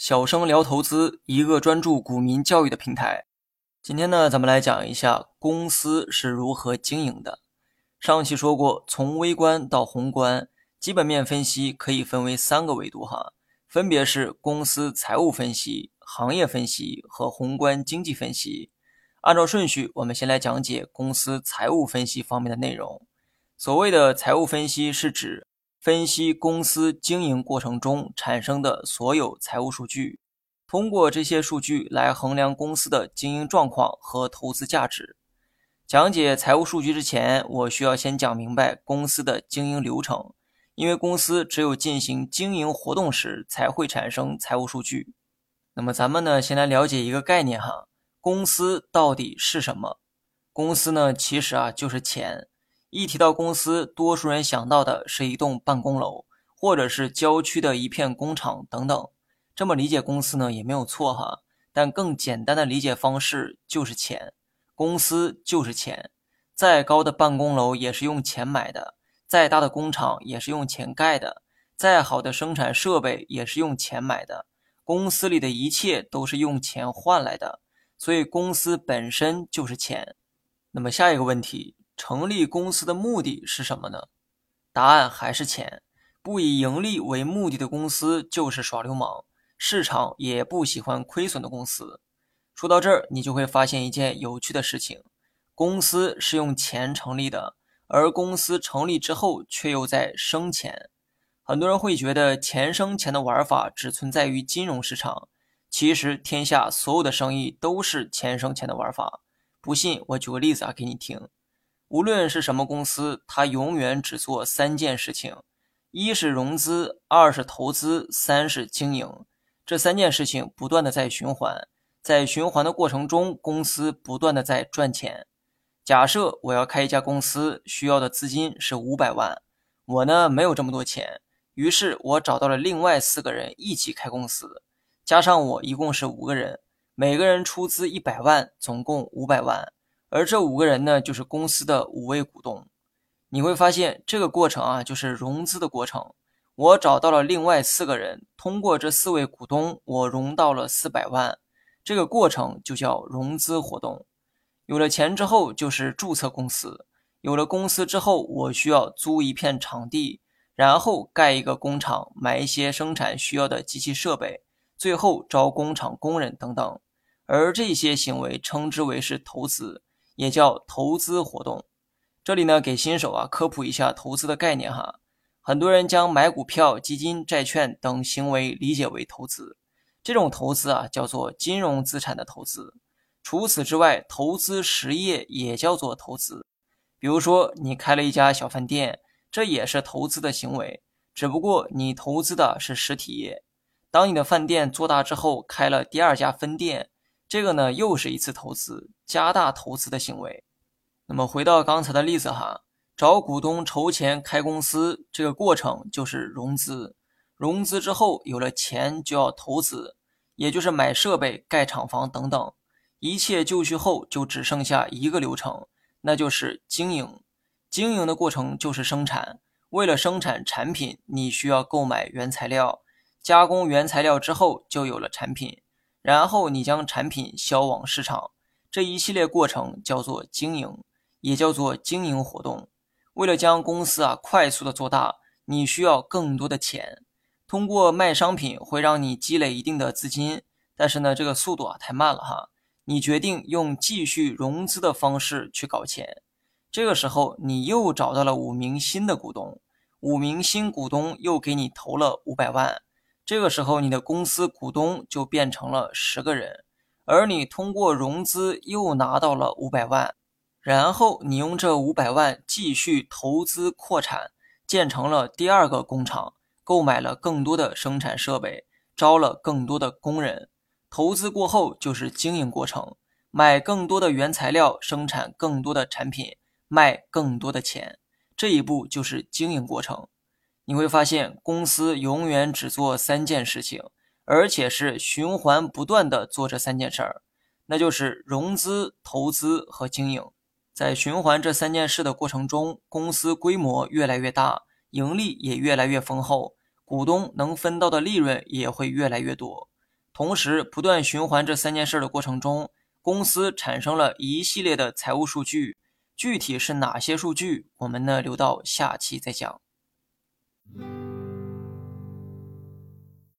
小生聊投资，一个专注股民教育的平台。今天呢，咱们来讲一下公司是如何经营的。上期说过，从微观到宏观，基本面分析可以分为三个维度哈，分别是公司财务分析、行业分析和宏观经济分析。按照顺序，我们先来讲解公司财务分析方面的内容。所谓的财务分析，是指分析公司经营过程中产生的所有财务数据，通过这些数据来衡量公司的经营状况和投资价值。讲解财务数据之前，我需要先讲明白公司的经营流程，因为公司只有进行经营活动时才会产生财务数据。那么咱们呢，先来了解一个概念哈，公司到底是什么？公司呢，其实啊就是钱。一提到公司，多数人想到的是一栋办公楼，或者是郊区的一片工厂等等。这么理解公司呢，也没有错哈。但更简单的理解方式就是钱，公司就是钱。再高的办公楼也是用钱买的，再大的工厂也是用钱盖的，再好的生产设备也是用钱买的。公司里的一切都是用钱换来的，所以公司本身就是钱。那么下一个问题。成立公司的目的是什么呢？答案还是钱。不以盈利为目的的公司就是耍流氓。市场也不喜欢亏损的公司。说到这儿，你就会发现一件有趣的事情：公司是用钱成立的，而公司成立之后却又在生钱。很多人会觉得钱生钱的玩法只存在于金融市场，其实天下所有的生意都是钱生钱的玩法。不信，我举个例子啊，给你听。无论是什么公司，它永远只做三件事情：一是融资，二是投资，三是经营。这三件事情不断的在循环，在循环的过程中，公司不断的在赚钱。假设我要开一家公司，需要的资金是五百万，我呢没有这么多钱，于是我找到了另外四个人一起开公司，加上我一共是五个人，每个人出资一百万，总共五百万。而这五个人呢，就是公司的五位股东。你会发现，这个过程啊，就是融资的过程。我找到了另外四个人，通过这四位股东，我融到了四百万。这个过程就叫融资活动。有了钱之后，就是注册公司。有了公司之后，我需要租一片场地，然后盖一个工厂，买一些生产需要的机器设备，最后招工厂工人等等。而这些行为称之为是投资。也叫投资活动。这里呢，给新手啊科普一下投资的概念哈。很多人将买股票、基金、债券等行为理解为投资，这种投资啊叫做金融资产的投资。除此之外，投资实业也叫做投资。比如说，你开了一家小饭店，这也是投资的行为，只不过你投资的是实体业。当你的饭店做大之后，开了第二家分店。这个呢，又是一次投资，加大投资的行为。那么回到刚才的例子哈，找股东筹钱开公司，这个过程就是融资。融资之后有了钱，就要投资，也就是买设备、盖厂房等等。一切就绪后，就只剩下一个流程，那就是经营。经营的过程就是生产。为了生产产品，你需要购买原材料，加工原材料之后，就有了产品。然后你将产品销往市场，这一系列过程叫做经营，也叫做经营活动。为了将公司啊快速的做大，你需要更多的钱。通过卖商品会让你积累一定的资金，但是呢，这个速度啊太慢了哈。你决定用继续融资的方式去搞钱。这个时候，你又找到了五名新的股东，五名新股东又给你投了五百万。这个时候，你的公司股东就变成了十个人，而你通过融资又拿到了五百万，然后你用这五百万继续投资扩产，建成了第二个工厂，购买了更多的生产设备，招了更多的工人。投资过后就是经营过程，买更多的原材料，生产更多的产品，卖更多的钱，这一步就是经营过程。你会发现，公司永远只做三件事情，而且是循环不断的做这三件事儿，那就是融资、投资和经营。在循环这三件事的过程中，公司规模越来越大，盈利也越来越丰厚，股东能分到的利润也会越来越多。同时不断循环这三件事的过程中，公司产生了一系列的财务数据。具体是哪些数据，我们呢留到下期再讲。Mm-hmm.